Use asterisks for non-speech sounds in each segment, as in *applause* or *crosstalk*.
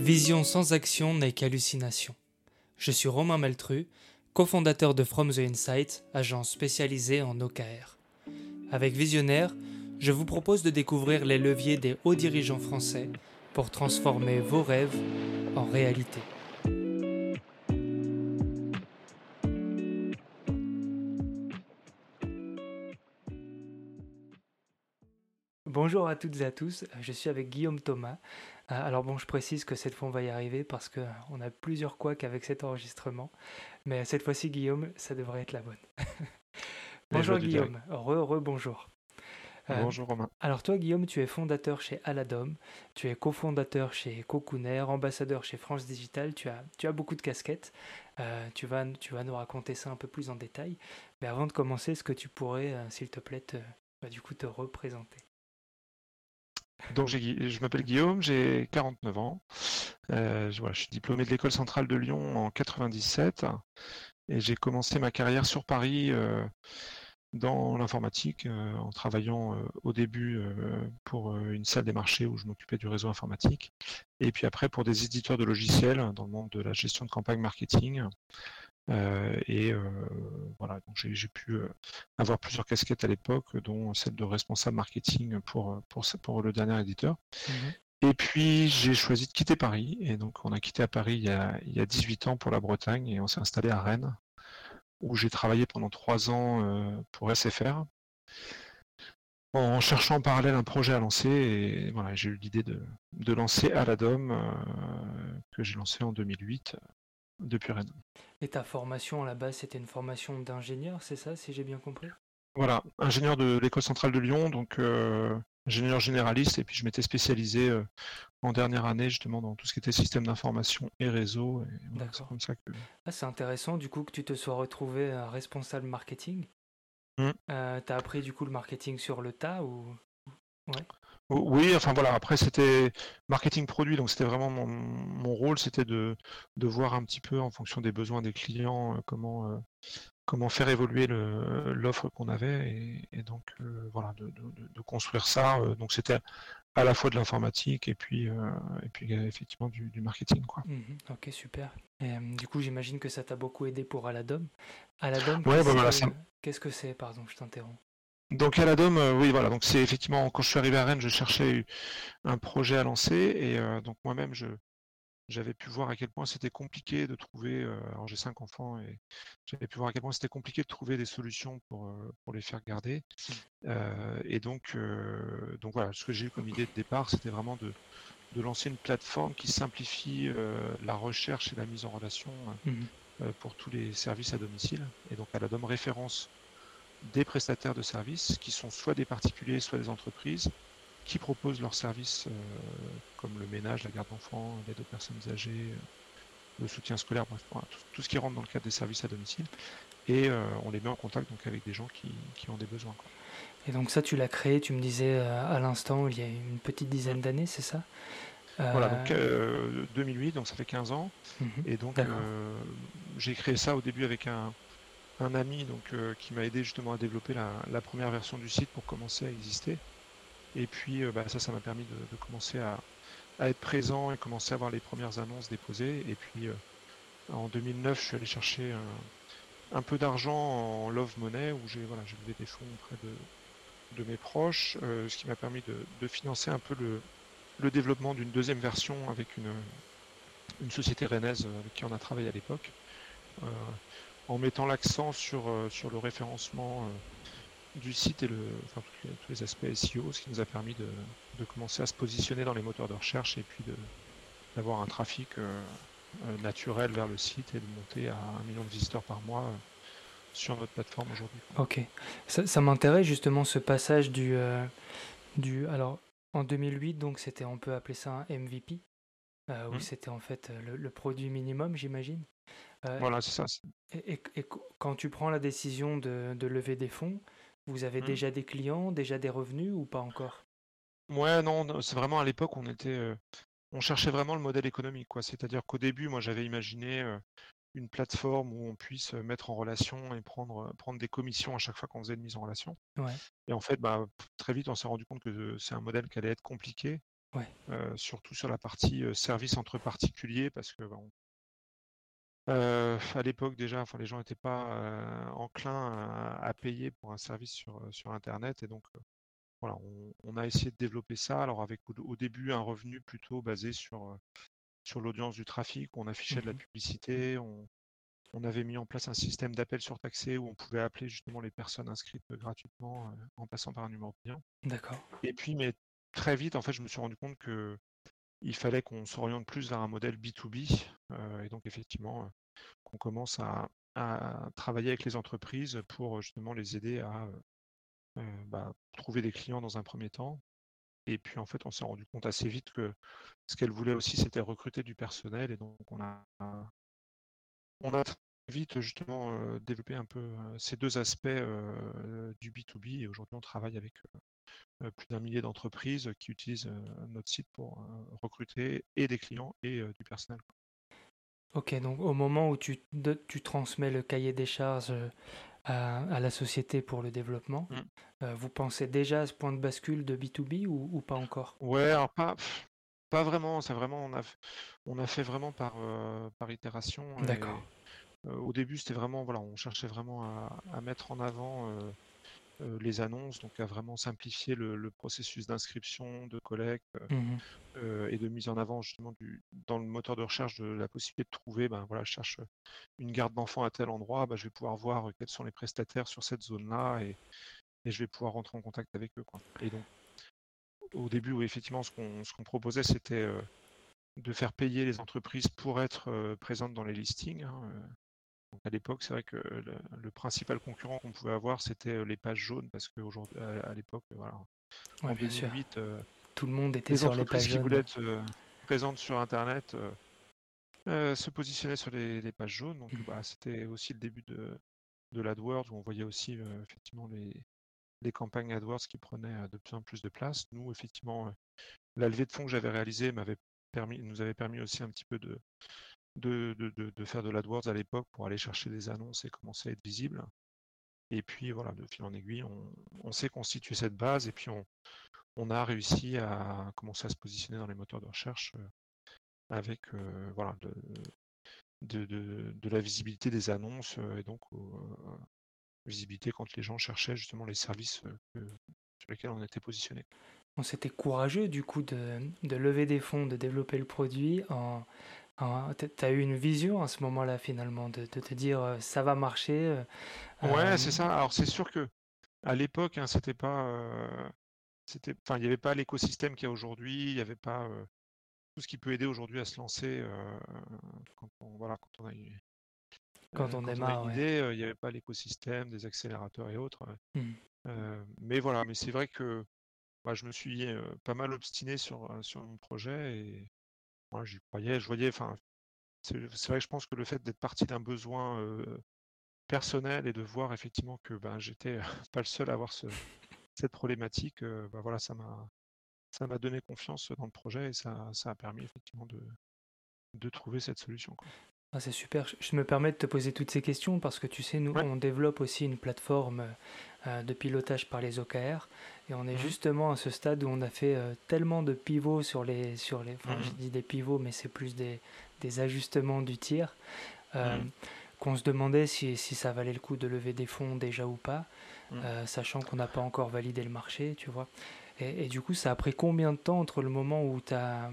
Vision sans action n'est qu'hallucination. Je suis Romain Maltru, cofondateur de From the Insight, agence spécialisée en OKR. Avec Visionnaire, je vous propose de découvrir les leviers des hauts dirigeants français pour transformer vos rêves en réalité. Bonjour à toutes et à tous, je suis avec Guillaume Thomas. Euh, alors bon, je précise que cette fois on va y arriver parce qu'on a plusieurs couacs avec cet enregistrement, mais cette fois-ci Guillaume, ça devrait être la bonne. bonjour Guillaume, re, re bonjour. Euh, bonjour Romain. Alors toi Guillaume, tu es fondateur chez Aladom, tu es cofondateur chez Cocooner, ambassadeur chez France Digital, tu as, tu as beaucoup de casquettes, euh, tu, vas, tu vas nous raconter ça un peu plus en détail, mais avant de commencer, est-ce que tu pourrais, s'il te plaît, bah, du coup te représenter? Donc je m'appelle Guillaume, j'ai 49 ans. Euh, je, suis diplômé de l'école centrale de Lyon en 97 et j'ai commencé ma carrière sur Paris euh, dans l'informatique euh, en travaillant au début pour une salle des marchés où je m'occupais du réseau informatique. Et puis après pour des éditeurs de logiciels dans le monde de la gestion de campagne marketing et euh, voilà, donc j'ai pu euh, avoir plusieurs casquettes à l'époque, dont celle de responsable marketing pour, pour, pour le dernier éditeur. Mmh et puis j'ai choisi de quitter Paris, et donc on a quitté à Paris il y a, il y a 18 ans pour la Bretagne, et on s'est installé à Rennes, où j'ai travaillé pendant trois ans pour SFR, en cherchant en parallèle un projet à lancer, et voilà, j'ai eu l'idée de, de, lancer Aladom, que j'ai lancé en 2008, depuis Rennes. Et ta formation à la base, c'était une formation d'ingénieur, c'est ça, si j'ai bien compris? Voilà, ingénieur de l'école centrale de Lyon, donc euh, ingénieur généraliste, et puis je m'étais spécialisé euh, en dernière année justement dans tout ce qui était système d'information et réseau. D'accord. comme ça que... Ah, c'est intéressant du coup que tu te sois retrouvé responsable marketing. Mmh. Euh, tu as appris du coup le marketing sur le tas ou ouais. Oui, enfin voilà, après c'était marketing produit, donc c'était vraiment mon, rôle, c'était de, de, voir un petit peu en fonction des besoins des clients euh, comment, euh, comment faire évoluer l'offre qu'on avait et, donc euh, voilà, de, de, construire ça. donc c'était à la fois de l'informatique et puis, et puis effectivement du, marketing. Quoi. Mmh ok, super. du coup, j'imagine que ça t'a beaucoup aidé pour Aladom. Aladom, ouais, bah voilà, qu'est-ce que c'est? Pardon, je t'interromps. Donc à la Dome, euh, oui voilà, donc c'est effectivement quand je suis arrivé à Rennes, je cherchais un projet à lancer et euh, donc moi-même je j'avais pu voir à quel point c'était compliqué de trouver, euh, alors j'ai cinq enfants et j'avais pu voir à quel point c'était compliqué de trouver des solutions pour, pour les faire garder. et donc, donc voilà, ce que j'ai eu comme idée de départ, c'était vraiment de, de lancer une plateforme qui simplifie la recherche et la mise en relation mmh pour tous les services à domicile. Et donc à la Dome référence des prestataires de services qui sont soit des particuliers, soit des entreprises qui proposent leurs services euh, comme le ménage, la garde d'enfants, l'aide aux personnes âgées, euh, le soutien scolaire, bref, tout, ce qui rentre dans le cadre des services à domicile. Et euh, on les met en contact donc avec des gens qui, ont des besoins. Et donc ça, tu l'as créé, tu me disais à l'instant, il y a une petite dizaine d'années, c'est ça? Voilà, donc 2008, donc ça fait 15 ans. Mhm. et donc j'ai créé ça au début avec un, un ami donc, euh, qui m'a aidé justement à développer la, première version du site pour commencer à exister. Et puis euh, bah, ça, ça m'a permis de, commencer à, être présent et commencer à avoir les premières annonces déposées. Et puis euh, en 2009, je suis allé chercher un, peu d'argent en Love Money où j'ai voilà, levé des fonds auprès de, mes proches, ce qui m'a permis de, financer un peu le, le développement d'une deuxième version avec une, une société rennaise avec qui on a travaillé à l'époque en mettant l'accent sur, euh, le référencement euh, du site et le, tous, les, aspects SEO, ce qui nous a permis de, commencer à se positionner dans les moteurs de recherche et puis d'avoir un trafic euh, naturel vers le site et de monter à un million de visiteurs par mois sur notre plateforme aujourd'hui. Ok, ça, m'intéresse justement ce passage du, du alors en 2008 donc c'était on peut appeler ça un MVP où mmh. c'était en fait le produit minimum j'imagine euh, voilà, c'est ça. Et, quand tu prends la décision de, lever des fonds, vous avez mmh. déjà des clients, déjà des revenus ou pas encore? Ouais, non, c'est vraiment à l'époque, on était, euh, on cherchait vraiment le modèle économique, quoi. C'est-à-dire qu'au début, moi, j'avais imaginé euh, une plateforme où on puisse mettre en relation et prendre, prendre des commissions à chaque fois qu'on faisait une mise en relation. Et en fait, bah, très vite, on s'est rendu compte que c'est un modèle qui allait être compliqué surtout sur la partie service entre particuliers, parce que à l'époque déjà, enfin, les gens n'étaient pas enclins à, payer pour un service sur, sur Internet, et donc voilà, on, a essayé de développer ça. Alors avec au, début un revenu plutôt basé sur, sur l'audience du trafic, on affichait de la mmh publicité, on, on avait mis en place un système d'appel surtaxé où on pouvait appeler justement les personnes inscrites gratuitement en passant par un numéro client. D'accord. Et puis, mais très vite, en fait, je me suis rendu compte que il fallait qu'on s'oriente plus vers un modèle B2B. et donc, effectivement, qu'on commence à, travailler avec les entreprises pour justement les aider à bah, trouver des clients dans un premier temps. Et puis, en fait, on s'est rendu compte assez vite que ce qu'elle voulait aussi, c'était recruter du personnel. Et donc, on a, on a vite justement développé un peu ces deux aspects du B2B et aujourd'hui on travaille avec plus d'un millier d'entreprises qui utilisent notre site pour recruter et des clients et du personnel. Ok, donc au moment où tu, tu transmets le cahier des charges à, la société pour le développement, mmh. vous pensez déjà à ce point de bascule de B2B ou, pas encore? Ouais, alors pas, pas vraiment, c'est vraiment, on a, on a fait vraiment par, par itération. D'accord. au début, c'était vraiment, voilà, on cherchait vraiment à, mettre en avant les annonces, donc à vraiment simplifier le, processus d'inscription, de collecte mmh et de mise en avant justement du, dans le moteur de recherche de la possibilité de trouver, ben voilà, je cherche une garde d'enfants à tel endroit, ben, je vais pouvoir voir quels sont les prestataires sur cette zone-là et, et, je vais pouvoir rentrer en contact avec eux. Quoi. Et donc, au début, où effectivement, ce qu'on proposait, c'était de faire payer les entreprises pour être présentes dans les listings. Hein, donc à l'époque, c'est vrai que le, principal concurrent qu'on pouvait avoir, c'était les pages jaunes, parce qu'aujourd'hui, à, l'époque, voilà, en 2008, tout le monde était sur les pages qui voulaient être présentes sur Internet se positionnaient sur les, pages jaunes. Donc mmh. bah, c'était aussi le début de, de l'AdWords, où on voyait aussi effectivement les, les campagnes AdWords qui prenaient de plus en plus de place. Nous, effectivement, la levée de fonds que j'avais réalisée m'avait permis, nous avait permis aussi un petit peu de, de, de, faire de l'AdWords à l'époque pour aller chercher des annonces et commencer à être visible. Et puis voilà, de fil en aiguille, on, s'est constitué cette base et puis on, on, a réussi à commencer à se positionner dans les moteurs de recherche avec voilà, de, de, la visibilité des annonces et donc visibilité quand les gens cherchaient justement les services sur lesquels on était positionné. C'était courageux du coup de, lever des fonds, de développer le produit. En, tu as eu une vision à ce moment-là finalement, de, te dire ça va marcher. ouais, c'est ça. Alors c'est sûr que à l'époque, hein, c'était pas, c'était, enfin, il n'y avait pas l'écosystème qu'il y a aujourd'hui. Il n'y avait pas tout ce qui peut aider aujourd'hui à se lancer quand on, voilà, quand on a eu quand on démarre, il n'y avait pas l'écosystème, des accélérateurs et autres. Mmh. mais voilà, mais c'est vrai que bah, je me suis pas mal obstiné sur, sur mon projet et moi j'y croyais. Je voyais, enfin, c'est vrai que je pense que le fait d'être parti d'un besoin personnel et de voir effectivement que ben, j'étais *laughs* pas le seul à avoir ce, cette problématique, bah, voilà, ça m'a ça m'a donné confiance dans le projet et ça, ça a permis effectivement de, de trouver cette solution. Ah, c'est super. Je me permets de te poser toutes ces questions parce que tu sais, nous, on développe aussi une plateforme euh, de pilotage par les OKR et on est mhm. justement à ce stade où on a fait euh, tellement de pivots sur les. Sur les enfin, je mhm. dis des pivots, mais c'est plus des, des, ajustements du tir. Euh, mhm. Qu'on se demandait si, si, ça valait le coup de lever des fonds déjà ou pas, sachant qu'on n'a pas encore validé le marché, tu vois. Et, et, du coup, ça a pris combien de temps entre le moment où tu as,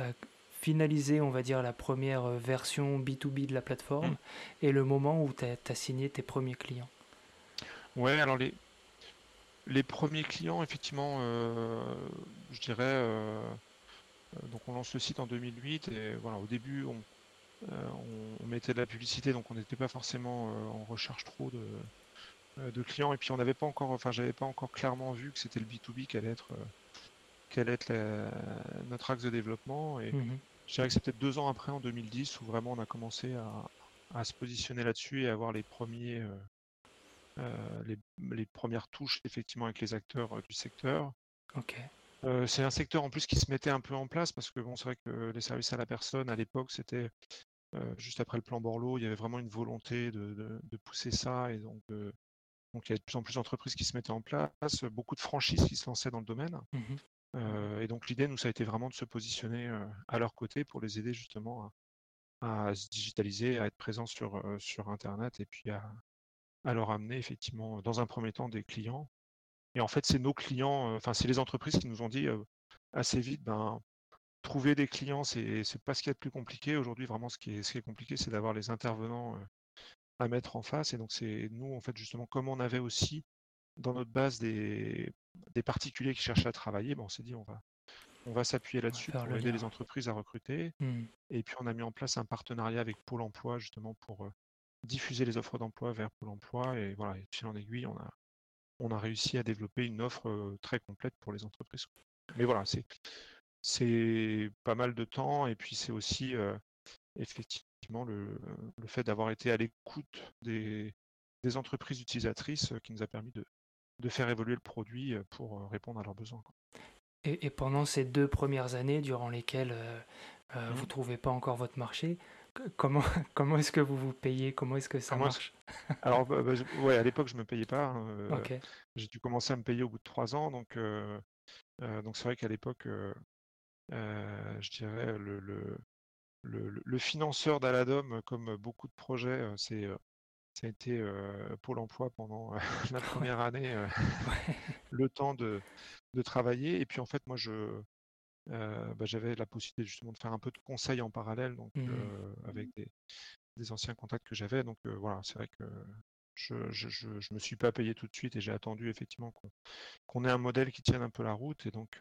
as finaliser, on va dire, la première euh, version B2B de la plateforme mm. et le moment où tu as, signé tes premiers clients Ouais, alors les, les premiers clients, effectivement, euh, je dirais, euh, donc on lance le site en 2008 et voilà, au début, on, on, mettait de la publicité, donc on n'était pas forcément en recherche trop de, de clients et puis on n'avait pas encore, enfin, j'avais pas encore clairement vu que c'était le B2B qui allait être, allait être notre axe de développement et mm-hmm. Je dirais que c'est peut-être deux ans après, en 2010, où vraiment on a commencé à, se positionner là-dessus et à avoir les premiers, euh, euh, les, premières touches effectivement avec les acteurs euh, du secteur. C'est un secteur en plus qui se mettait un peu en place parce que bon, c'est vrai que les services à la personne à l'époque, c'était juste après le plan Borloo, il y avait vraiment une volonté de, pousser ça et donc, donc il y a de plus en plus d'entreprises qui se mettaient en place, beaucoup de franchises qui se lançaient dans le domaine. Mmh et donc l'idée, nous, ça a été vraiment de se positionner à leur côté pour les aider justement à, se digitaliser, à être présents sur, sur Internet et puis à, leur amener effectivement, dans un premier temps, des clients. Et en fait, c'est nos clients, enfin, c'est les entreprises qui nous ont dit assez vite, ben, trouver des clients, c'est c'est pas ce qu'il y a de plus compliqué. Aujourd'hui, vraiment, ce qui est compliqué, c'est d'avoir les intervenants à mettre en face. Et donc, c'est nous, en fait, justement, comme on avait aussi dans notre base des, des particuliers qui cherchaient à travailler, ben, on s'est dit, on va, on va s'appuyer là-dessus pour aider les entreprises à recruter. Mmh. Et puis, on a mis en place un partenariat avec Pôle emploi, justement, pour diffuser les offres d'emploi vers Pôle emploi. Et voilà, et fil en aiguille, on a, on a réussi à développer une offre très complète pour les entreprises. Mais voilà, c'est c'est pas mal de temps et puis c'est aussi effectivement le, fait d'avoir été à l'écoute des, entreprises utilisatrices qui nous a permis de, de faire évoluer le produit pour répondre à leurs besoins. Et, pendant ces deux premières années durant lesquelles vous ne mmh. trouvez pas encore votre marché, comment, *laughs* comment est-ce que vous vous payez? Comment est-ce que ça marche? Alors, bah, bah, ouais, à l'époque, je ne me payais pas. Hein, j'ai dû commencer à me payer au bout de trois ans. Donc, donc c'est vrai qu'à l'époque, je dirais, le, le, le, financeur d'Aladom, comme beaucoup de projets, c'est ça a été Pôle emploi pendant *laughs* *laughs* la première année, *laughs* le temps de, de, travailler. Et puis en fait, moi, je, bah, j'avais la possibilité justement de faire un peu de conseil en parallèle, donc mmh avec des, des, anciens contacts que j'avais. Donc voilà, c'est vrai que je, je, me suis pas payé tout de suite et j'ai attendu effectivement qu'on ait un modèle qui tienne un peu la route. Et donc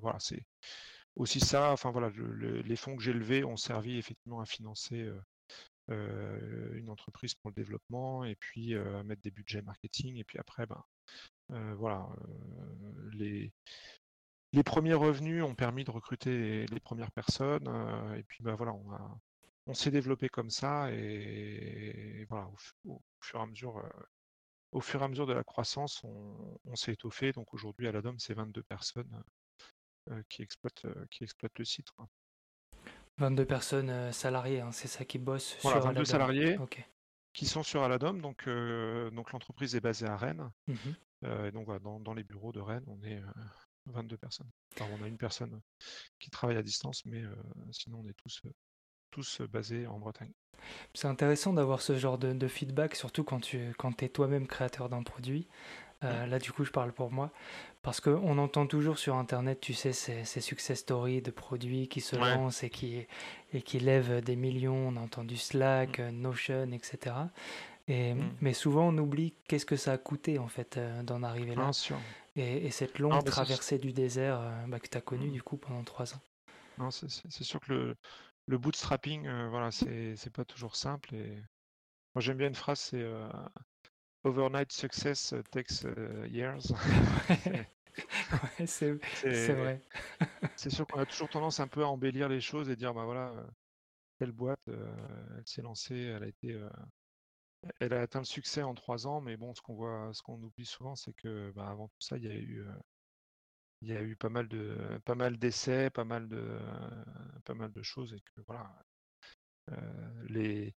voilà, c'est aussi ça. Enfin voilà, les fonds que j'ai levés ont servi effectivement à financer une entreprise pour le développement et puis mettre des budgets marketing. Et puis après, ben voilà, les les premiers revenus ont permis de recruter les, premières personnes. et puis ben voilà, on s'est développé comme ça et voilà, au, fur et à mesure, au fur et à mesure de la croissance, on, s'est étoffé. Donc aujourd'hui, à la DOM, c'est 22 personnes qui, exploitent, qui exploitent le site. 22 personnes salariées, hein, c'est ça qui bossent voilà, sur 22 salariés qui sont sur Aladom. Donc, donc l'entreprise est basée à Rennes. Mmh et donc voilà, dans, les bureaux de Rennes, on est 22 personnes. Alors, on a une personne qui travaille à distance, mais sinon on est tous tous basés en Bretagne. C'est intéressant d'avoir ce genre de, feedback, surtout quand tu quand es toi-même créateur d'un produit. Euh, là, du coup, je parle pour moi. Parce qu'on entend toujours sur Internet, tu sais, ces, ces, success stories de produits qui se lancent et qui, et qui lèvent des millions. On a entendu Slack, mm. Notion, etc. Et, mm. Mais souvent, on oublie qu'est-ce que ça a coûté, en fait, euh, d'en arriver là. Et, et, cette longue traversée du désert euh, bah, que tu as connue, mm. du coup, pendant trois ans. C'est sûr que le, le bootstrapping, euh, voilà, c'est pas toujours simple. Et moi, j'aime bien une phrase, c'est euh, overnight success takes euh, years. *laughs* c'est vrai. *laughs* c'est sûr qu'on a toujours tendance un peu à embellir les choses et dire, bah voilà, telle boîte, elle s'est lancée, elle a été, elle a atteint le succès en trois ans, mais bon, ce qu'on voit, ce qu'on oublie souvent, c'est que bah, avant tout ça, il y a eu il y a eu pas mal de pas mal d'essais, pas mal de pas mal de choses et que voilà. les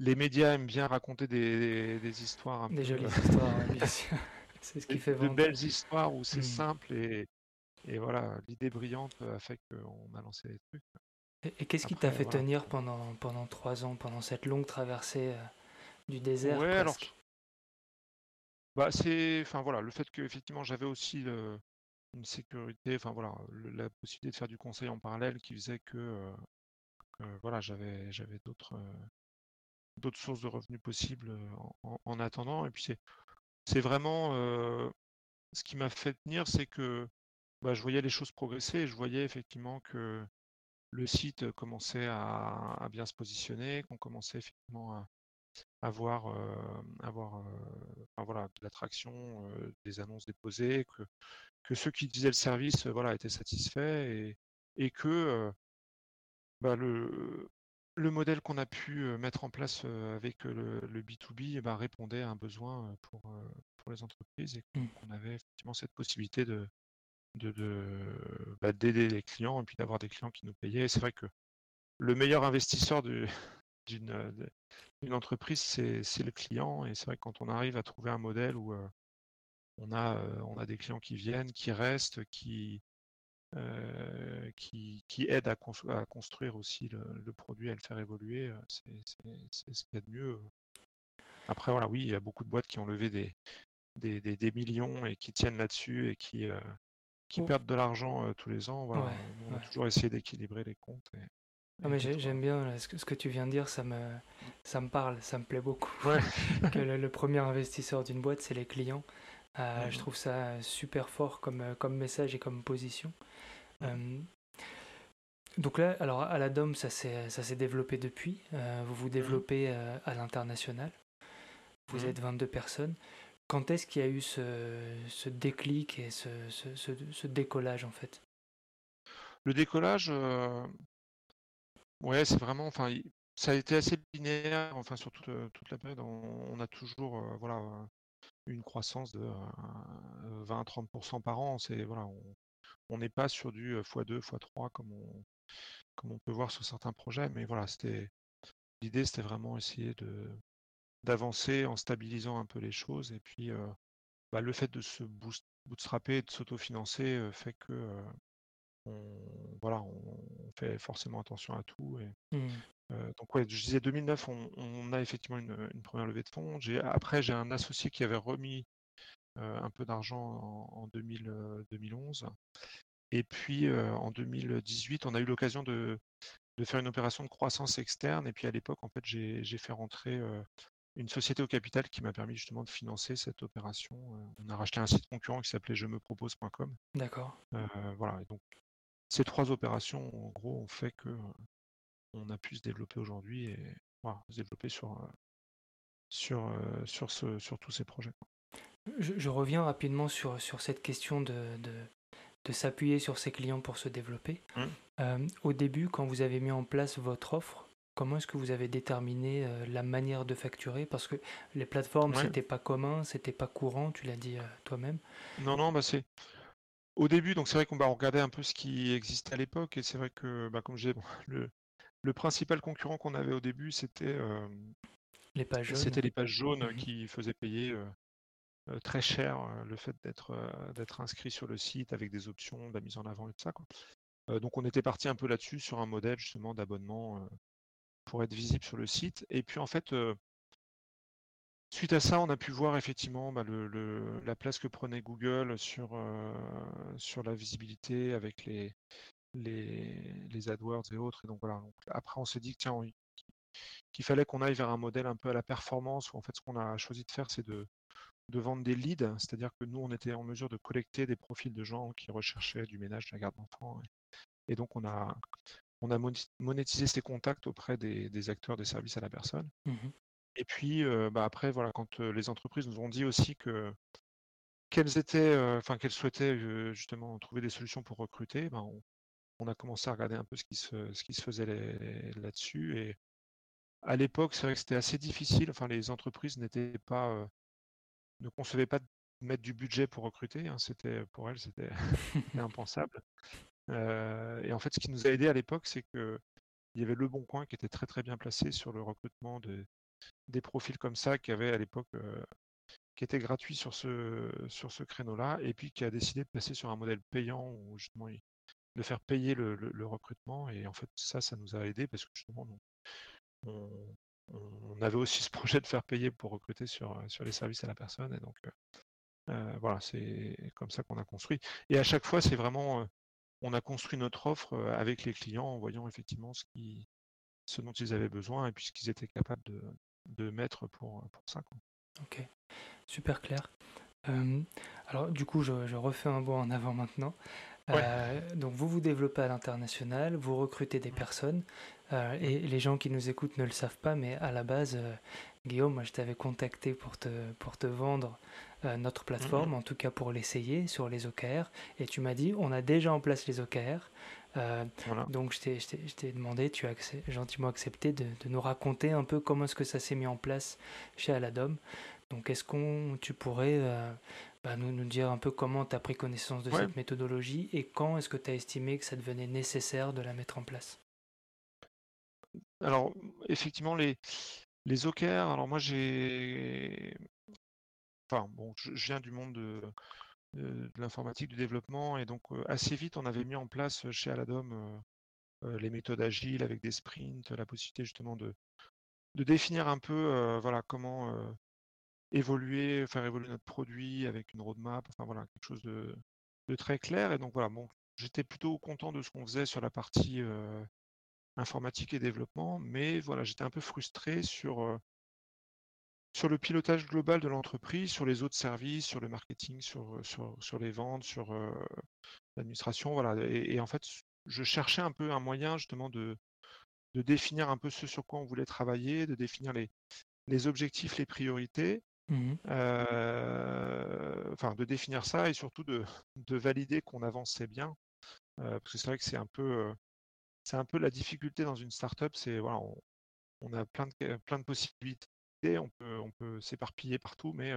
les médias aiment bien raconter des, des, histoires un des jolies histoires, *laughs* bien sûr. C'est ce qui fait vendre. De belles histoires où c'est mmh. simple et, et voilà, l'idée brillante a fait qu'on a lancé des trucs. Et, qu'est-ce qui t'a fait tenir pendant, pendant trois ans, pendant cette longue traversée du désert ouais, alors, bah c'est, enfin voilà, le fait que effectivement j'avais aussi le, une sécurité, enfin voilà, la possibilité de faire du conseil en parallèle qui faisait que, voilà, j'avais j'avais d'autres d'autres sources de revenus possibles en, attendant. Et puis c'est vraiment ce qui m'a fait tenir, c'est que bah, je voyais les choses progresser et je voyais effectivement que le site commençait à, bien se positionner, qu'on commençait effectivement à avoir, avoir voilà, de l'attraction, des annonces déposées, que que ceux qui utilisaient le service voilà, étaient satisfaits et, et que bah, le, le modèle qu'on a pu mettre en place avec le, B2B eh ben, répondait à un besoin pour, pour les entreprises et mmh. qu'on avait effectivement cette possibilité de, de, bah, d'aider les clients et puis d'avoir des clients qui nous payaient. c'est vrai que le meilleur investisseur *laughs* d'une, entreprise, c'est, le client. Et c'est vrai que quand on arrive à trouver un modèle où on a, on a des clients qui viennent, qui restent, qui, qui, qui aide à, construire aussi le, produit, à le faire évoluer, c'est ce qu'il y a de mieux. Après, voilà, oui, il y a beaucoup de boîtes qui ont levé des, des, millions et qui tiennent là-dessus et qui, qui perdent de l'argent tous les ans. Voilà, on a toujours essayé d'équilibrer les comptes. Ah, mais j'aime bien ce que, ce que, tu viens de dire, ça me, ça me parle, ça me plaît beaucoup. *laughs* que le, premier investisseur d'une boîte, c'est les clients. Euh, je mmh. trouve ça super fort comme, euh, comme message et comme position. Euh, donc là, alors à la DOM, ça s'est développé depuis. vous vous mmh. développez à l'international. Vous êtes 22 personnes. Quand est-ce qu'il y a eu ce, ce déclic et ce, ce, ce, décollage en fait? Le décollage, Ouais, c'est vraiment, enfin, ça a été assez linéaire, enfin, sur toute, toute la période. On, a toujours, voilà, une croissance de 20-30% par an. C'est, voilà, on n'est pas sur du x2, x3 comme on, comme on peut voir sur certains projets, mais voilà, c'était, l'idée, c'était vraiment essayer de, d'avancer en stabilisant un peu les choses. Et puis, bah, le fait de se bootstrapper, de s'autofinancer, fait que on, voilà, on fait forcément attention à tout. Et, mmh. donc ouais, je disais 2009, on, a effectivement une, première levée de fonds. Après, j'ai un associé qui avait remis un peu d'argent en, 2011. Euh, et puis en 2018, on a eu l'occasion de, faire une opération de croissance externe. Et puis à l'époque, en fait, j'ai fait rentrer une société au capital qui m'a permis justement de financer cette opération. on a racheté un site concurrent qui s'appelait je me propose.com. D'accord. voilà, et donc ces trois opérations, en gros, ont fait que on a pu se développer aujourd'hui et se développer sur, sur, sur, ce, sur tous ces projets. Je, reviens rapidement sur, sur cette question de, de, s'appuyer sur ses clients pour se développer. Mmh. au début, quand vous avez mis en place votre offre, comment est-ce que vous avez déterminé la manière de facturer? Parce que les plateformes, ce c'était pas commun, c'était pas courant, tu l'as dit toi-même. Non, non, bah c'est au début, donc c'est vrai qu'on bah, regardait un peu ce qui existait à l'époque, et c'est vrai que, bah, comme je disais, le, principal concurrent qu'on avait au début, c'était les pages jaunes. C'était les pages jaunes mmh qui faisaient payer euh, très cher le fait d'être d'être inscrit sur le site avec des options, de la mise en avant et tout ça. Quoi. donc on était parti un peu là-dessus sur un modèle justement d'abonnement pour être visible sur le site. Et puis en fait, Suite à ça, on a pu voir effectivement bah, la place que prenait Google sur, euh, sur la visibilité avec les, les, AdWords et autres. Et donc voilà. après, on s'est dit qu'il fallait qu'on aille vers un modèle un peu à la performance, où en fait, ce qu'on a choisi de faire, c'est de, de vendre des leads, c'est-à-dire que nous, on était en mesure de collecter des profils de gens qui recherchaient du ménage, de la garde d'enfants. Et, donc, on a, on a monétisé ces contacts auprès des, acteurs des services à la personne. Mmh et puis, bah, après, voilà, quand les entreprises nous ont dit aussi que qu'elles étaient, enfin qu'elles souhaitaient justement trouver des solutions pour recruter, ben, on, a commencé à regarder un peu ce qui se, ce qui se faisait là-dessus. Et à l'époque, c'est vrai que c'était assez difficile. Enfin, les entreprises n'étaient pas, ne concevaient pas de mettre du budget pour recruter. Hein. c'était pour elles, c'était *laughs* *laughs* impensable. et en fait, ce qui nous a aidé à l'époque, c'est que il y avait Le Bon Coin qui était très très bien placé sur le recrutement de, des profils comme ça qui avaient à l'époque qui étaient gratuits sur ce, sur ce créneau-là, et puis qui a décidé de passer sur un modèle payant où justement de faire payer le, recrutement. Et en fait, ça, ça nous a aidé parce que justement, on, on, avait aussi ce projet de faire payer pour recruter sur, sur les services à la personne. Et donc, voilà, c'est comme ça qu'on a construit. Et à chaque fois, c'est vraiment, on a construit notre offre avec les clients en voyant effectivement ce, qui, ce dont ils avaient besoin et puis ce qu'ils étaient capables de, de mettre pour, pour ça. Quoi. Ok, super clair. alors du coup, je, refais un bond en avant maintenant. Euh, donc vous vous développez à l'international, vous recrutez des personnes, euh, et les gens qui nous écoutent ne le savent pas, mais à la base, euh, Guillaume, moi je t'avais contacté pour te, pour te vendre notre plateforme, mm-hmm. en tout cas pour l'essayer sur les OKR, et tu m'as dit, on a déjà en place les OKR, euh, donc je t'ai demandé, tu as gentiment accepté de, nous raconter un peu comment est-ce que ça s'est mis en place chez Aladom. Donc est-ce qu'on tu pourrais euh, bah, nous, nous, dire un peu comment tu as pris connaissance de cette méthodologie et quand est-ce que tu as estimé que ça devenait nécessaire de la mettre en place? Alors effectivement les, les alors moi j'ai... Enfin bon, je, viens du monde de, l'informatique, du développement. Et donc, assez vite, on avait mis en place chez Aladom les méthodes agiles avec des sprints, la possibilité justement de, de définir un peu voilà, comment évoluer, faire évoluer notre produit avec une roadmap, enfin voilà, quelque chose de, de très clair. Et donc voilà, bon, j'étais plutôt content de ce qu'on faisait sur la partie informatique et développement, mais voilà, j'étais un peu frustré sur, sur le pilotage global de l'entreprise, sur les autres services, sur le marketing, sur, sur, sur les ventes, sur l'administration. Voilà. Et, en fait, je cherchais un peu un moyen justement de, de définir un peu ce sur quoi on voulait travailler, de définir les, les objectifs, les priorités, mmh enfin de définir ça et surtout de, de valider qu'on avançait bien. parce que c'est vrai que c'est un peu c'est un peu la difficulté dans une startup, c'est voilà, on, a plein de, plein de possibilités, on peut, on peut s'éparpiller partout, mais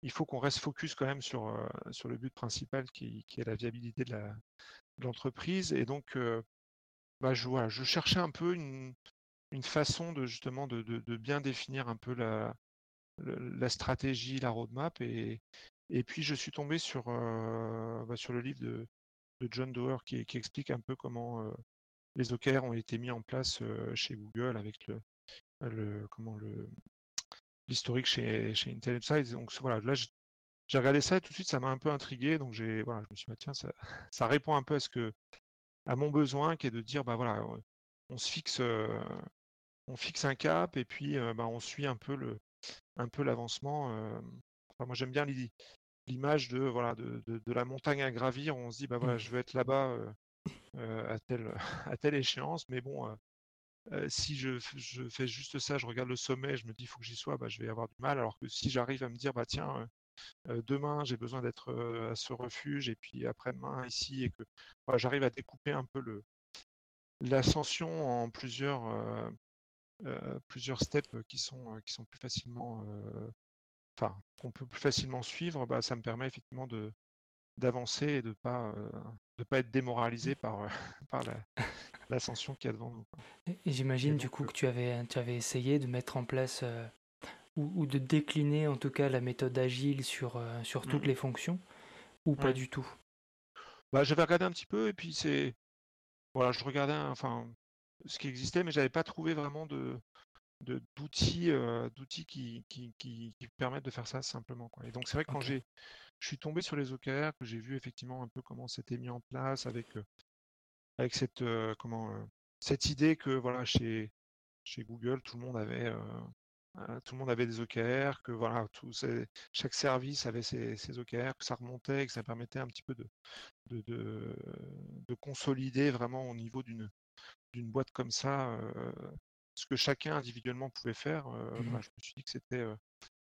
il faut qu'on reste focus quand même sur, sur le but principal qui, est la viabilité de l'entreprise. et donc, bah, je, cherchais un peu une, façon de justement de, bien définir un peu la, la stratégie, la roadmap. Et, et puis je suis tombé sur, bah, sur le livre de, John Doerr qui, explique un peu comment les OKR ont été mis en place chez Google avec le, le comment le l'historique chez, chez Intel Insights. Donc voilà, là j'ai regardé ça et tout de suite ça m'a un peu intrigué. Donc j'ai voilà, je me suis dit bah, tiens, ça, *laughs* ça répond un peu à ce que à mon besoin qui est de dire bah voilà, on se fixe on fixe un cap et puis bah, on suit un peu le un peu l'avancement. Enfin, moi j'aime bien l'image de voilà de, de, de, la montagne à gravir. On se dit bah voilà, je veux être là-bas euh, à, telle, *laughs* à telle échéance. Mais bon, euh, euh, si je, je, fais juste ça, je regarde le sommet, je me dis il faut que j'y sois, bah, je vais avoir du mal. Alors que si j'arrive à me dire bah tiens, demain j'ai besoin d'être à ce refuge et puis après-demain ici et que j'arrive à découper un peu le l'ascension en plusieurs plusieurs steps qui sont qui sont plus facilement enfin qu'on peut plus facilement suivre, bah, ça me permet effectivement de d'avancer et de pas de pas être démoralisé par, euh, *laughs* par *laughs* l'ascension qu'il y a devant nous. Et j'imagine du coup euh que tu avais, tu avais essayé de mettre en place euh, ou, de décliner en tout cas la méthode agile sur, sur toutes mmh. les fonctions ou pas du tout? Bah, J'avais regardé un petit peu et puis c'est. Voilà, je regardais enfin, ce qui existait, mais j'avais pas trouvé vraiment de d'outils d'outils qui, qui, qui, permettent de faire ça simplement. Quoi. Et donc c'est vrai que quand j'ai je suis tombé sur les OKR, que j'ai vu effectivement un peu comment c'était mis en place avec, avec cette, comment, cette idée que voilà, chez, chez Google, tout le monde avait, tout le monde avait des OKR, que voilà, tout, chaque service avait ses, ses, OKR, que ça remontait, que ça permettait un petit peu de, de, de, consolider vraiment au niveau d'une d'une boîte comme ça ce que chacun individuellement pouvait faire. Mmh je me suis dit que c'était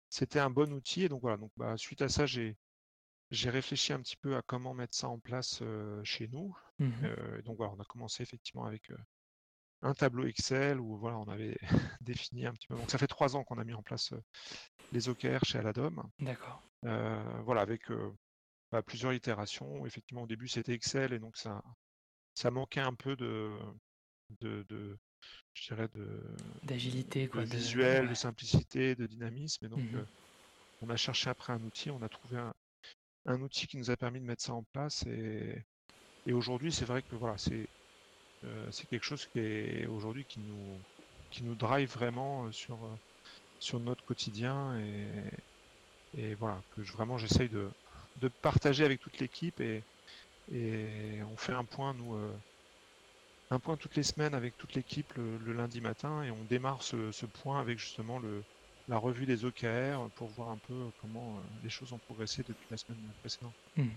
c'était un bon outil. Et donc voilà, donc bah, suite à ça, j'ai j'ai réfléchi un petit peu à comment mettre ça en place chez nous. Mmh donc voilà, on a commencé effectivement avec un tableau Excel où voilà, on avait *laughs* défini un petit peu. Donc ça fait trois ans qu'on a mis en place les OKR chez Aladom. D'accord. voilà, avec bah, plusieurs itérations. Effectivement, au début c'était Excel et donc ça ça manquait un peu de, de, de je dirais de d'agilité, quoi, de visuel, de simplicité, de dynamisme. Et donc mmh on a cherché après un outil, on a trouvé un, un outil qui nous a permis de mettre ça en place. Et, aujourd'hui, c'est vrai que voilà, c'est euh, c'est quelque chose qui est aujourd'hui qui nous qui nous drive vraiment euh, sur euh, sur notre quotidien et, voilà que vraiment j'essaye de, de partager avec toute l'équipe et, on fait un point nous un point toutes les semaines avec toute l'équipe le, lundi matin et on démarre ce point avec justement le, la revue des OKR pour voir un peu comment euh, les choses ont progressé depuis la semaine précédente. Hmm.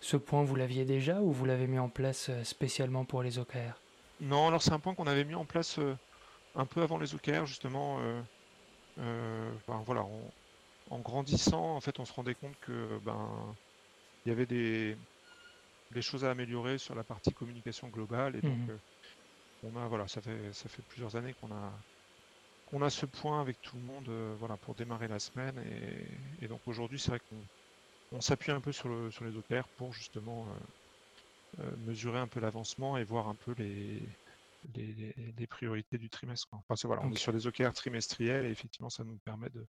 Ce point, vous l'aviez déjà ou vous l'avez mis en place euh, spécialement pour les OKR Non, alors c'est un point qu'on avait mis en place euh, un peu avant les OKR, justement. voilà, en grandissant, en fait, on se rendait compte que ben il y avait des, des choses à améliorer sur la partie communication globale et donc hmm. on a voilà, ça fait ça fait plusieurs années qu'on a on a ce point avec tout le monde euh, voilà, pour démarrer la semaine. Et, donc aujourd'hui, c'est vrai qu'on s'appuie un peu sur, les OKR pour justement euh, euh, mesurer un peu l'avancement et voir un peu les, les, priorités du trimestre. Enfin, voilà, on est sur des OKR trimestriels et effectivement, ça nous permet de,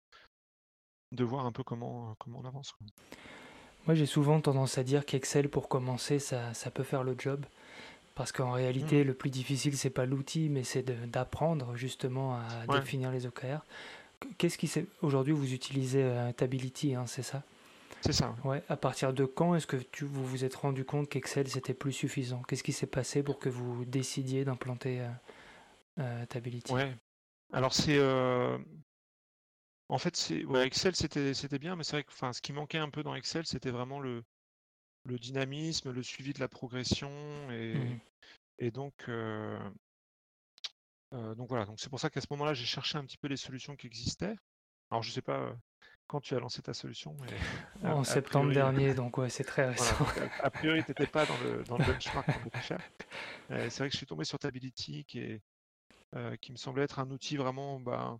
de voir un peu comment, comment on avance. Moi, j'ai souvent tendance à dire qu'Excel, pour commencer, ça, ça, peut faire le job. Parce qu'en réalité, mm. le plus difficile, c'est pas l'outil, mais c'est d'apprendre justement à définir les OKR. Qu'est-ce qui aujourd'hui vous utilisez euh, Tability, hein, c'est ça? C'est ça. Ouais. À partir de quand est-ce que tu, vous vous êtes rendu compte qu'Excel c'était plus suffisant? Qu'est-ce qui s'est passé pour que vous décidiez d'implanter euh, euh Tability? Ouais. Alors c'est en fait Excel c'était bien, mais c'est vrai que ce qui manquait un peu dans Excel c'était vraiment le le dynamisme, le suivi de la progression et, mmh et donc donc voilà, donc c'est pour ça qu'à ce moment-là, j'ai cherché un petit peu les solutions qui existaient. Alors je sais pas quand tu as lancé ta solution, *laughs* En septembre dernier, *laughs* donc ouais, c'est très récent. a priori, tu n'étais pas dans le, dans le *laughs* benchmark c'est vrai que je suis tombé sur Tability qui, est, qui me semblait être un outil vraiment bah,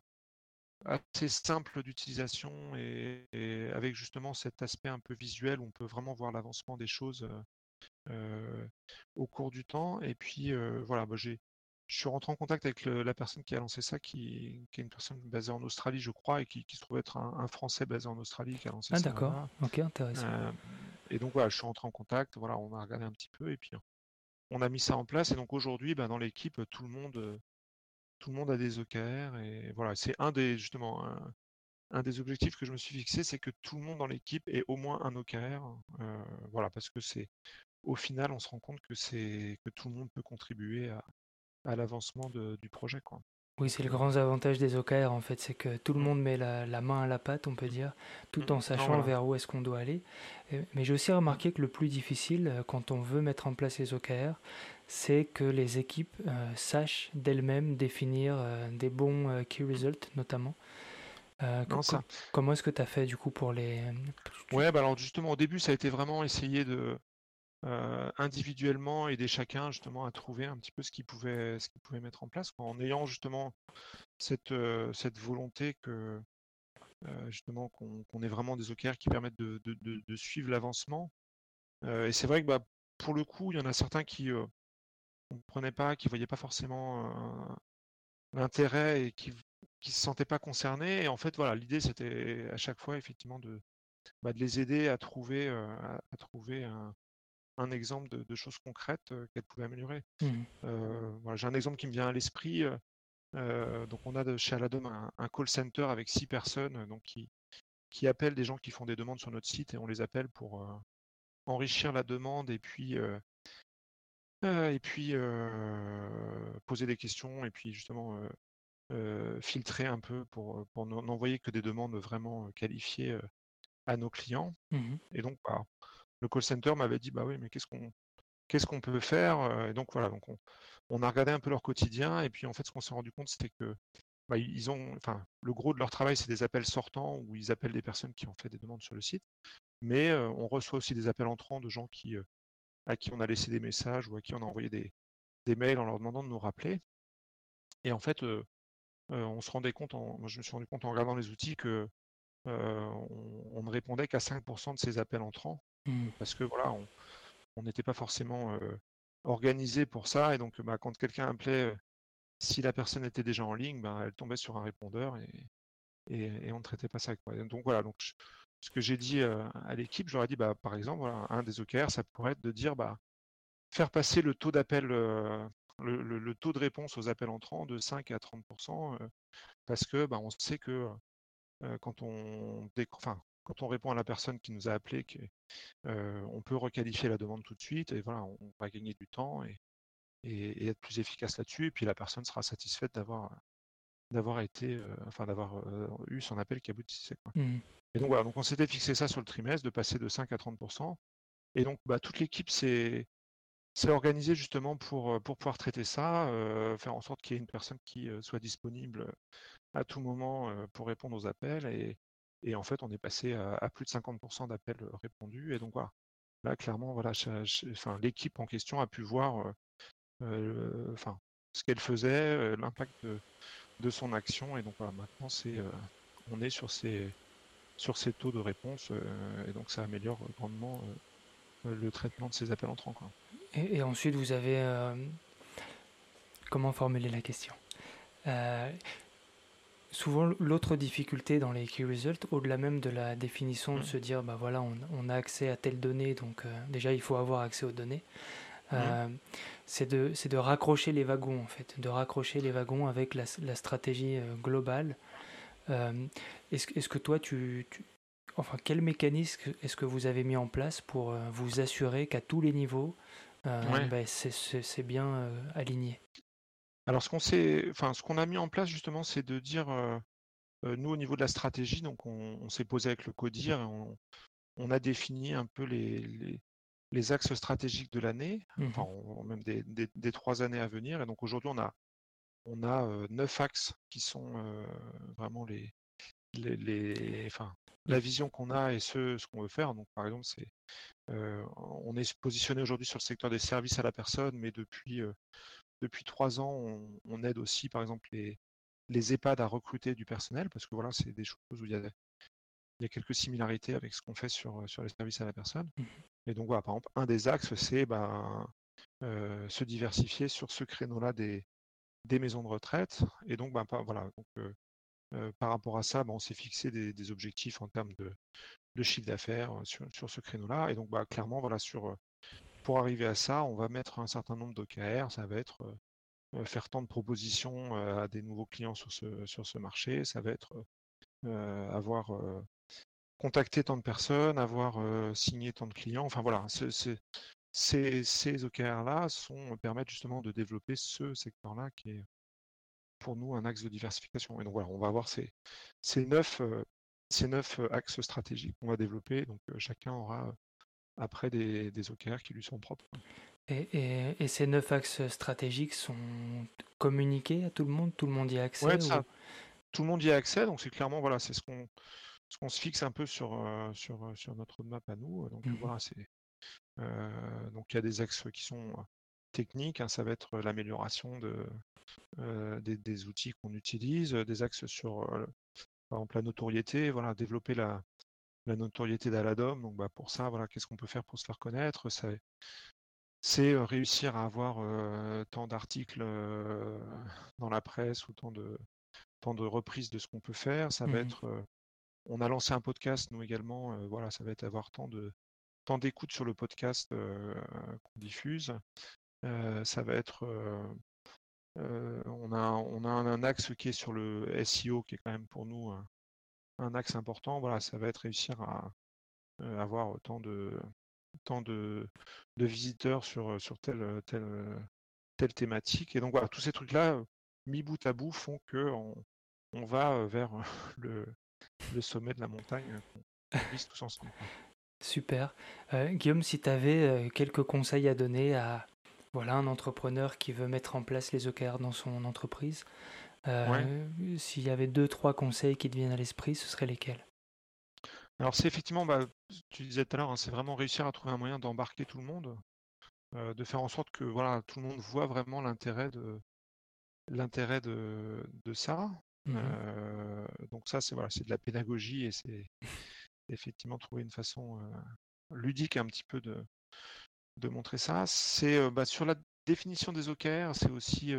assez simple d'utilisation et, avec justement cet aspect un peu visuel où on peut vraiment voir l'avancement des choses au cours du temps. Et puis voilà, bah, j'ai je suis rentré en contact avec la personne qui a lancé ça, qui, est une personne basée en Australie, je crois, et qui, se trouve être un, Français basé en Australie qui a lancé ah, ça. Ah d'accord, ok, intéressant. Euh, et donc voilà, je suis rentré en contact, voilà, on a regardé un petit peu, et puis on a mis ça en place. Et donc aujourd'hui, bah, dans l'équipe, tout le monde, tout le monde a des OKR, et voilà, c'est un des objectifs que je me suis fixé, c'est que tout le monde dans l'équipe ait au moins un OKR, euh, voilà, parce que c'est au final, on se rend compte que c'est que tout le monde peut contribuer à, à l'avancement du projet. Quoi. Oui, c'est le grand avantage des OKR en fait, c'est que tout le mmh. monde met la, main à la pâte, on peut dire, tout mmh. en sachant vers où est-ce qu'on doit aller. Mais j'ai aussi remarqué que le plus difficile euh, quand on veut mettre en place les OKR, c'est que les équipes euh, sachent d'elles-mêmes définir euh, des bons key results notamment. Comment est-ce que tu as fait du coup pour les... Ouais, bah alors justement au début ça a été vraiment essayer de, euh, individuellement aider chacun justement à trouver un petit peu ce qu'il pouvait, ce qu'il pouvait mettre en place, en ayant justement cette, euh, cette volonté que euh, justement qu'on ait vraiment des OKR qui permettent de, de, suivre l'avancement. et c'est vrai que bah, pour le coup, il y en a certains qui ne comprenaient pas, qui ne voyaient pas forcément l'intérêt et qui ne se sentaient pas concernés. Et en fait, voilà, l'idée c'était à chaque fois effectivement de, bah, de les aider à trouver, à trouver un, un exemple de, choses concrètes qu'elle pouvait améliorer. Mmh. J'ai un exemple qui me vient à l'esprit. donc on a de, chez Aladom un, call center avec six personnes donc qui, qui appellent des gens qui font des demandes sur notre site et on les appelle pour enrichir la demande et puis et puis poser des questions et puis justement filtrer un peu pour, pour n'envoyer que des demandes vraiment qualifiées à nos clients. Mmh et donc, bah, le call center m'avait dit bah oui, mais qu'est-ce qu'on qu'est-ce qu'on peut faire? Et donc voilà, donc on, a regardé un peu leur quotidien et puis en fait ce qu'on s'est rendu compte c'était que bah, ils ont, enfin, le gros de leur travail c'est des appels sortants où ils appellent des personnes qui ont fait des demandes sur le site, mais on reçoit aussi des appels entrants de gens qui à qui on a laissé des messages ou à qui on a envoyé des, des mails en leur demandant de nous rappeler. Et en fait, on se rendait compte, en, je me suis rendu compte en regardant les outils que on, ne répondait qu'à 5% de ces appels entrants. Mmh. Parce que voilà, on n'était pas forcément organisé pour ça. Et donc, bah, quand quelqu'un appelait, si la personne était déjà en ligne, bah, elle tombait sur un répondeur et, et, on ne traitait pas ça. Donc voilà, donc ce que j'ai dit à l'équipe, j'aurais dit, bah, par exemple, un des OKR, ça pourrait être de dire, bah, faire passer le taux d'appel, le, taux de réponse aux appels entrants de 5 à 30%, parce que bah, on sait que quand on, enfin, quand on répond à la personne qui nous a appelé, on peut requalifier la demande tout de suite et voilà, on va gagner du temps et, et, être plus efficace là-dessus. Et puis la personne sera satisfaite d'avoir d'avoir été, enfin d'avoir eu son appel qui aboutissait. Mmh. Et donc voilà, donc on s'était fixé ça sur le trimestre, de passer de 5 à 30%. Et donc bah, toute l'équipe s'est organisée justement pour, pour pouvoir traiter ça, faire en sorte qu'il y ait une personne qui soit disponible à tout moment pour répondre aux appels et, et en fait, on est passé à, plus de 50% d'appels répondus. Et donc voilà, là clairement, voilà, enfin, l'équipe en question a pu voir enfin, ce qu'elle faisait, l'impact de, son action. Et donc voilà, maintenant c'est on est sur ces sur ces taux de réponse et donc ça améliore grandement le traitement de ces appels entrants. Quoi. Et, ensuite, vous avez comment formuler la question? Souvent, l'autre difficulté dans les key results, au-delà même de la définition de mmh. se dire, bah voilà, on, a accès à telle donnée, donc euh, déjà il faut avoir accès aux données. Mmh. Euh, c'est de, de, raccrocher les wagons en fait, de raccrocher les wagons avec la, stratégie globale. est-ce, est que toi, tu, enfin, quel mécanisme est-ce que vous avez mis en place pour vous assurer qu'à tous les niveaux, bah, c'est, bien aligné? Alors ce qu'on enfin ce qu'on a mis en place justement, c'est de dire, nous au niveau de la stratégie, donc on, s'est posé avec le CODIR et on, a défini un peu les, les, axes stratégiques de l'année, mmh enfin même des, trois années à venir. Et donc aujourd'hui on a on a neuf axes qui sont vraiment les, les, enfin la vision qu'on a et ce, ce qu'on veut faire. Donc par exemple c'est on est positionné aujourd'hui sur le secteur des services à la personne, mais depuis depuis trois ans, on, aide aussi, par exemple, les, les EHPAD à recruter du personnel, parce que voilà, c'est des choses où il y a, il y quelques similarités avec ce qu'on fait sur, sur les services à la personne. Mmh Et donc, voilà, par exemple, un des axes, c'est ben, euh, se diversifier sur ce créneau-là des, des maisons de retraite. Et donc, ben, voilà, donc, euh, euh, par rapport à ça, ben, on s'est fixé des, objectifs en termes de, de chiffre d'affaires sur, sur, ce créneau-là. Et donc, clairement, voilà, sur, pour arriver à ça, on va mettre un certain nombre d'OKR. Ça va être euh, faire tant de propositions euh, à des nouveaux clients sur ce, sur ce marché. Ça va être euh, avoir contacté tant de personnes, avoir signé tant de clients. Enfin voilà, ces, OKR-là sont, permettent justement de développer ce secteur-là qui est pour nous un axe de diversification. Et donc voilà, on va avoir ces, neuf, ces neuf axes stratégiques qu'on va développer. Donc chacun aura après des, des OKR qui lui sont propres. Et, et, ces neuf axes stratégiques sont communiqués à tout le monde? Tout le monde y a accès Tout le monde y a accès, donc c'est clairement, voilà, c'est ce qu'on ce qu'on se fixe un peu sur, euh, sur, euh, sur notre roadmap à nous. Donc mmh voilà, c'est euh, donc il y a des axes qui sont techniques, hein, ça va être l'amélioration de, des, des, outils qu'on utilise, des axes sur par exemple la notoriété, voilà, développer la, la notoriété d'Aladom. Donc bah, pour ça, voilà, qu'est-ce qu'on peut faire pour se faire connaître C'est réussir à avoir tant d'articles dans la presse ou tant de, tant de reprises de ce qu'on peut faire. Ça va mmh être on a lancé un podcast, nous également, voilà, ça va être avoir tant de tant d'écoutes sur le podcast qu'on diffuse. ça va être on, a, on a un, axe qui est sur le SEO qui est quand même pour nous un axe important, voilà, ça va être réussir à euh, avoir autant de, tant de, visiteurs sur, sur telle, telle, telle thématique. Et donc voilà, tous ces trucs-là, mis bout à bout, font que on, va vers *laughs* le, sommet de la montagne qu'on vise tous ensemble. Super. Euh, Guillaume, si tu avais euh, quelques conseils à donner à voilà, un entrepreneur qui veut mettre en place les OKR dans son entreprise, euh, s'il y avait deux, trois conseils qui te viennent à l'esprit, ce seraient lesquels? Alors c'est effectivement, bah, tu disais tout à l'heure, hein, c'est vraiment réussir à trouver un moyen d'embarquer tout le monde, euh, de faire en sorte que voilà, tout le monde voit vraiment l'intérêt de l'intérêt de, ça. Mmh euh, donc ça, c'est voilà, c'est de la pédagogie et c'est effectivement trouver une façon ludique un petit peu de, de montrer ça. C'est bah, sur la définition des OKR, c'est aussi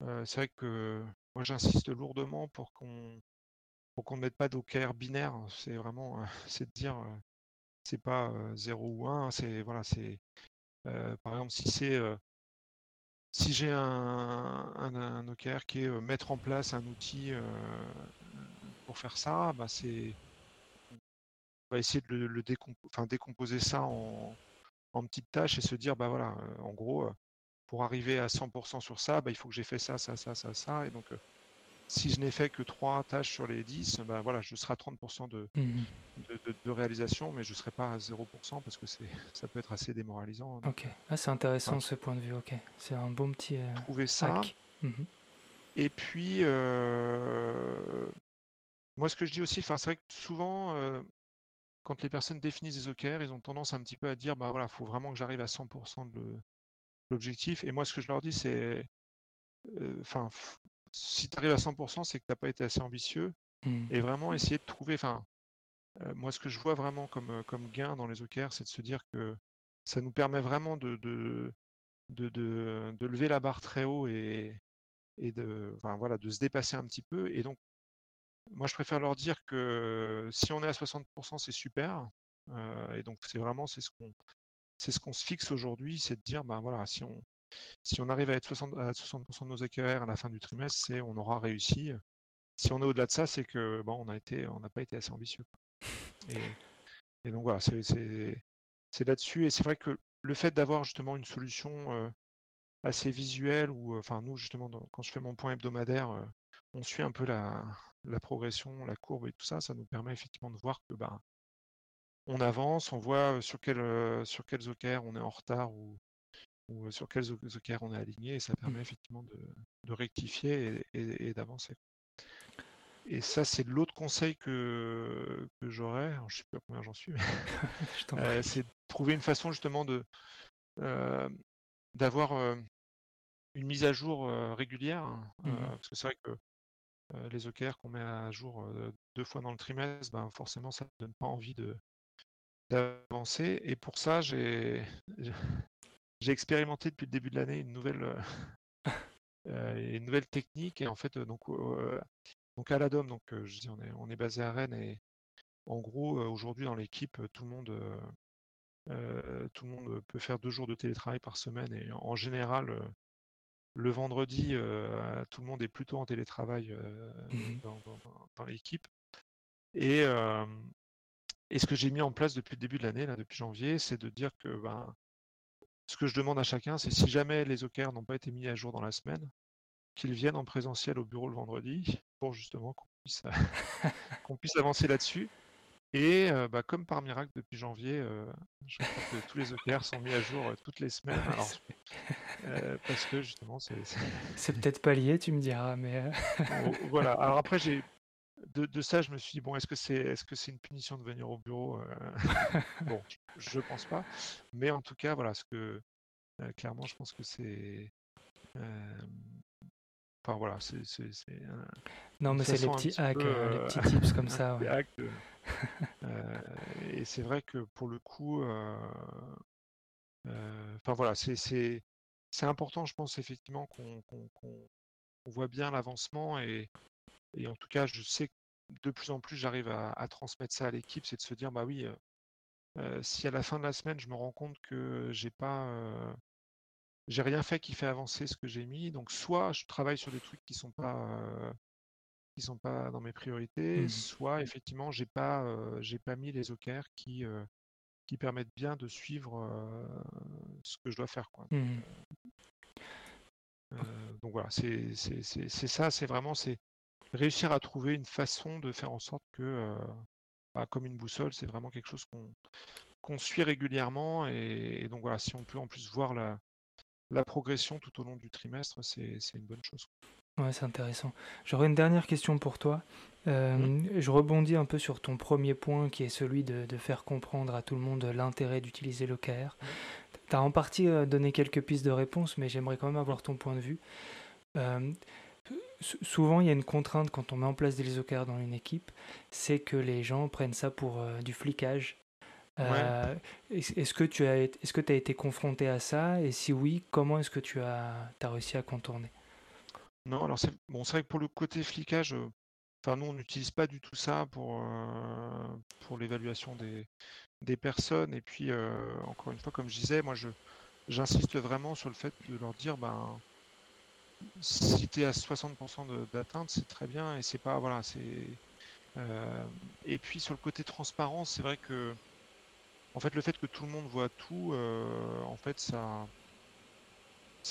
c'est vrai que moi j'insiste lourdement pour qu'on pour qu'on ne mette pas d'OKR binaire. C'est vraiment *laughs* c'est de dire c'est pas 0 ou 1, c'est voilà, c'est par exemple si c'est si j'ai un, OKR qui est mettre en place un outil pour faire ça, bah c'est on va essayer de le, décomposer ça en, en, petites tâches et se dire bah voilà, en gros, pour arriver à 100% sur ça, bah, il faut que j'ai fait ça, ça, ça, ça, ça. Et donc, euh, si je n'ai fait que 3 tâches sur les 10, bah, voilà, je serai à 30% de, mmh de, réalisation, mais je ne serai pas à 0% parce que *laughs* ça peut être assez démoralisant. Hein, ok, ah, c'est intéressant ce point de vue, ok. C'est un bon petit. Euh, trouver ça. Mmh Et puis, euh, moi, ce que je dis aussi, c'est vrai que souvent, quand les personnes définissent des OKR, ils ont tendance un petit peu à dire, bah voilà, il faut vraiment que j'arrive à 100% de, l'objectif. Et moi, ce que je leur dis, c'est, enfin, si tu arrives à 100%, c'est que tu n'as pas été assez ambitieux. Mmh. Et vraiment essayer de trouver, enfin, moi, ce que je vois vraiment comme, comme gain dans les OKR, c'est de se dire que ça nous permet vraiment de, de, de, de, lever la barre très haut et, et de, voilà, de se dépasser un petit peu. Et donc, moi, je préfère leur dire que si on est à 60%, c'est super. et donc, c'est vraiment c'est ce qu'on c'est ce qu'on se fixe aujourd'hui, c'est de dire, ben voilà, si on, si on arrive à être 60, à 60% de nos AQR à la fin du trimestre, c'est on aura réussi. Si on est au-delà de ça, c'est que bon, on a été, on n'a pas été assez ambitieux. Et, donc voilà, c'est là-dessus. Et c'est vrai que le fait d'avoir justement une solution assez visuelle, ou enfin nous justement quand je fais mon point hebdomadaire, on suit un peu la, la, progression, la courbe et tout ça, ça nous permet effectivement de voir que ben on avance, on voit sur, quel, sur quels OKR on est en retard ou, ou sur quels OKR on est aligné, et ça permet mmh. effectivement de, rectifier et, d'avancer. Et ça, c'est l'autre conseil que, que j'aurais, je ne sais pas combien j'en suis, mais *laughs* *laughs* c'est de trouver une façon justement de d'avoir une mise à jour régulière, hein, mmh parce que c'est vrai que les OKR qu'on met à jour deux fois dans le trimestre, ben, forcément, ça ne donne pas envie de, d'avancer. Et pour ça, j'ai j'ai expérimenté depuis le début de l'année une nouvelle euh, *laughs* euh, une nouvelle technique. Et en fait, donc donc à l'ADOM, donc je dis on est on est basé à Rennes et en gros aujourd'hui dans l'équipe tout le monde tout le monde peut faire deux jours de télétravail par semaine et en général le vendredi, tout le monde est plutôt en télétravail mmh dans, l'équipe. Et, et ce que j'ai mis en place depuis le début de l'année, là, depuis janvier, c'est de dire que ben, ce que je demande à chacun, c'est si jamais les OKR n'ont pas été mis à jour dans la semaine, qu'ils viennent en présentiel au bureau le vendredi pour justement qu'on puisse, *laughs* qu'on puisse avancer là-dessus. Et euh, bah, comme par miracle, depuis janvier, euh, je crois que tous les OKR sont mis à jour euh, toutes les semaines. parce que justement, c'est. *laughs* C'est peut-être pas lié, tu me diras, mais. voilà. Alors après, j'ai de, ça, je me suis dit, bon, est-ce que c'est est-ce que c'est une punition de venir au bureau euh? *laughs* Bon, je, pense pas. Mais en tout cas, voilà, ce que euh, clairement, je pense que c'est. Enfin voilà, c'est. Non, mais c'est les petits hacks, euh, les petits tips comme *laughs* ça. *laughs* et c'est vrai que pour le coup, enfin voilà, c'est c'est important, je pense effectivement qu'on voit bien l'avancement et, et en tout cas, je sais que de plus en plus, j'arrive à, transmettre ça à l'équipe, c'est de se dire, bah oui, si à la fin de la semaine, je me rends compte que j'ai pas, j'ai rien fait qui fait avancer ce que j'ai mis, donc soit je travaille sur des trucs qui sont pas, qui sont pas dans mes priorités, mmh soit effectivement, j'ai pas, j'ai pas mis les OKR qui, qui permettent bien de suivre ce que je dois faire, quoi. Mmh donc voilà, c'est ça, c'est vraiment c'est réussir à trouver une façon de faire en sorte que, euh, bah, comme une boussole, c'est vraiment quelque chose qu'on suit régulièrement. Et, donc voilà, si on peut en plus voir la, la progression tout au long du trimestre, c'est une bonne chose. Ouais, c'est intéressant. J'aurais une dernière question pour toi. Euh, je rebondis un peu sur ton premier point qui est celui de, faire comprendre à tout le monde l'intérêt d'utiliser l'OKR. Tu as en partie euh, donné quelques pistes de réponse, mais j'aimerais quand même avoir ton point de vue souvent, il y a une contrainte quand on met en place des OKR dans une équipe, c'est que les gens prennent ça pour euh, du flicage. Euh, est-ce que tu as, est-ce que as été confronté à ça? Et si oui, comment est-ce que tu as, as réussi à contourner? Non, alors c'est bon, vrai que pour le côté flicage, euh, enfin nous on n'utilise pas du tout ça pour pour l'évaluation des, des personnes. Et puis encore une fois, comme je disais, moi je j'insiste vraiment sur le fait de leur dire ben si tu es à 60% d'atteinte, c'est très bien et c'est pas voilà, c'est euh, et puis sur le côté transparence, c'est vrai que en fait le fait que tout le monde voit tout, euh, en fait ça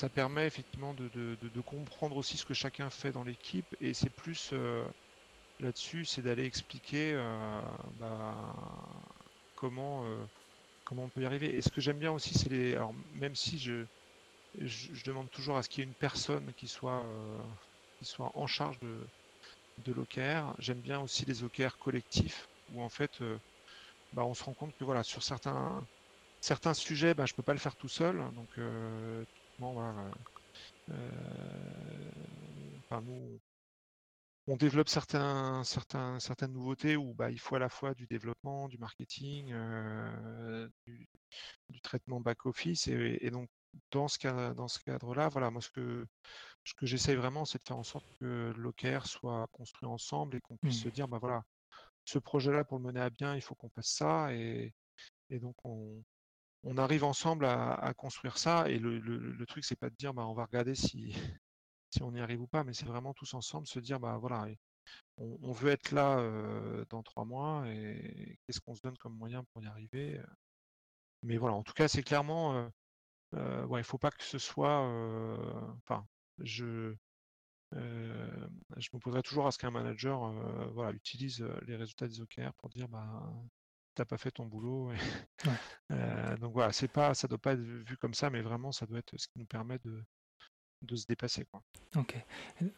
permet effectivement de, comprendre aussi ce que chacun fait dans l'équipe et c'est plus euh, là-dessus, c'est d'aller expliquer bah, comment comment on peut y arriver. Et ce que j'aime bien aussi, c'est les alors même si je je, demande toujours à ce qu'il y ait une personne qui soit, euh, qui soit en charge de, de. J'aime bien aussi les OKR collectifs où en fait euh, bah, on se rend compte que voilà, sur certains, certains sujets, bah, je ne peux pas le faire tout seul. Donc euh, nous, on développe certains, certains, certaines nouveautés où bah, il faut à la fois du développement, du marketing, du, traitement back-office. Et, donc dans ce cadre, dans ce cadre-là, voilà, moi ce que ce que j'essaye vraiment, c'est de faire en sorte que l'OKR soit construit ensemble et qu'on puisse se mmh. dire, bah voilà, ce projet-là pour le mener à bien, il faut qu'on fasse ça et, et donc on, on arrive ensemble à, construire ça. Et le, le, truc, c'est pas de dire, bah on va regarder si *laughs* si on y arrive ou pas, mais c'est vraiment tous ensemble se dire, bah voilà, on, veut être là dans trois mois et qu'est-ce qu'on se donne comme moyen pour y arriver. Mais voilà, en tout cas, c'est clairement, euh, ouais, il faut pas que ce soit, enfin, je je m'opposerai toujours à ce qu'un manager voilà, utilise les résultats des OKR pour dire bah t'as pas fait ton boulot. *laughs* donc voilà, c'est pas, ça doit pas être vu comme ça, mais vraiment ça doit être ce qui nous permet de, de se dépasser. Quoi. Ok.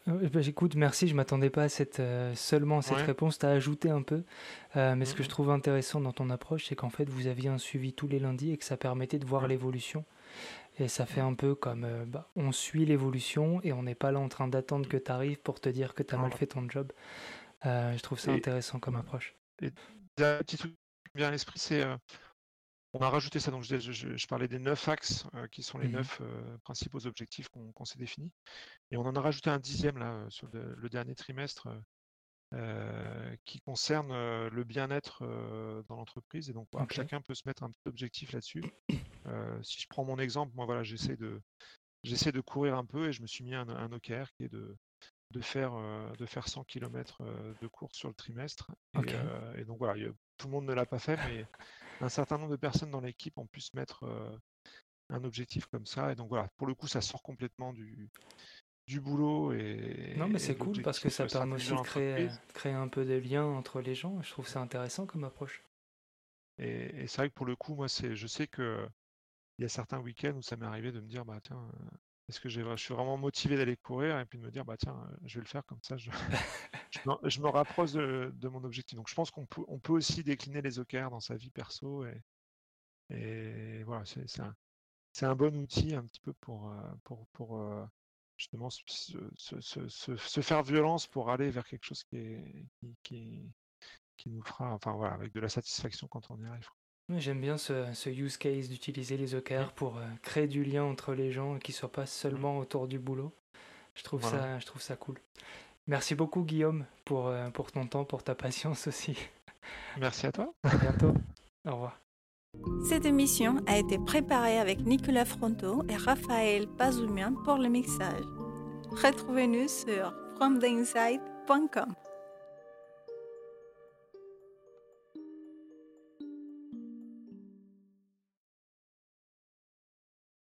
Euh, bah, j'écoute, merci. Je m'attendais pas à cette, euh, seulement à cette réponse. Tu as ajouté un peu. Euh, mais ce que je mmh. trouve intéressant dans ton approche, c'est qu'en fait, vous aviez un suivi tous les lundis et que ça permettait de voir l'évolution. Et ça fait un peu comme bah, on suit l'évolution et on n'est pas là en train d'attendre que tu arrives pour te dire que tu as mal fait ton job. je trouve ça intéressant comme approche. Et un petit truc qui me vient à l'esprit, c'est on a rajouté ça, donc je, parlais des neuf axes euh, qui sont les mmh neuf euh, principaux objectifs qu'on s'est définis. Et on en a rajouté un dixième là euh, sur le, dernier trimestre qui concerne le bien-être dans l'entreprise. Et donc chacun peut se mettre un petit objectif là-dessus. Si je prends mon exemple, moi voilà, j'essaie de j'essaie de courir un peu et je me suis mis un, un OKR qui est de de faire, de faire 100 km de course sur le trimestre. Et, donc voilà, tout le monde ne l'a pas fait, mais un certain nombre de personnes dans l'équipe ont pu se mettre un objectif comme ça. Et donc voilà, pour le coup, ça sort complètement du, du boulot. Et, non, mais c'est cool parce que ça permet aussi de créer, créer un peu de liens entre les gens. Je trouve ça intéressant comme approche. Et, c'est vrai que pour le coup, moi, c'est, je sais que il y a certains week-ends où ça m'est arrivé de me dire, bah tiens, est-ce que je suis vraiment motivé d'aller courir? Et puis de me dire, bah tiens, je vais le faire comme ça, je, *laughs* je, me, rapproche de, mon objectif. Donc je pense qu'on peut, on peut aussi décliner les OKR dans sa vie perso et, et voilà, c'est un, un, bon outil un petit peu pour, euh, pour, pour euh, justement se, se, se, faire violence pour aller vers quelque chose qui, est, qui, qui, qui nous fera, enfin voilà, avec de la satisfaction quand on y arrive. J'aime bien ce, use case d'utiliser les OKR pour euh, créer du lien entre les gens qui ne soient pas seulement autour du boulot. Je trouve, ça, je trouve ça cool. Merci beaucoup Guillaume pour, euh, pour ton temps, pour ta *laughs* patience aussi. Merci à toi. À bientôt. Au revoir. Cette émission a été préparée avec Nicolas Fronto et Raphaël Pazumian pour le mixage. Retrouvez-nous sur fromtheinside.com.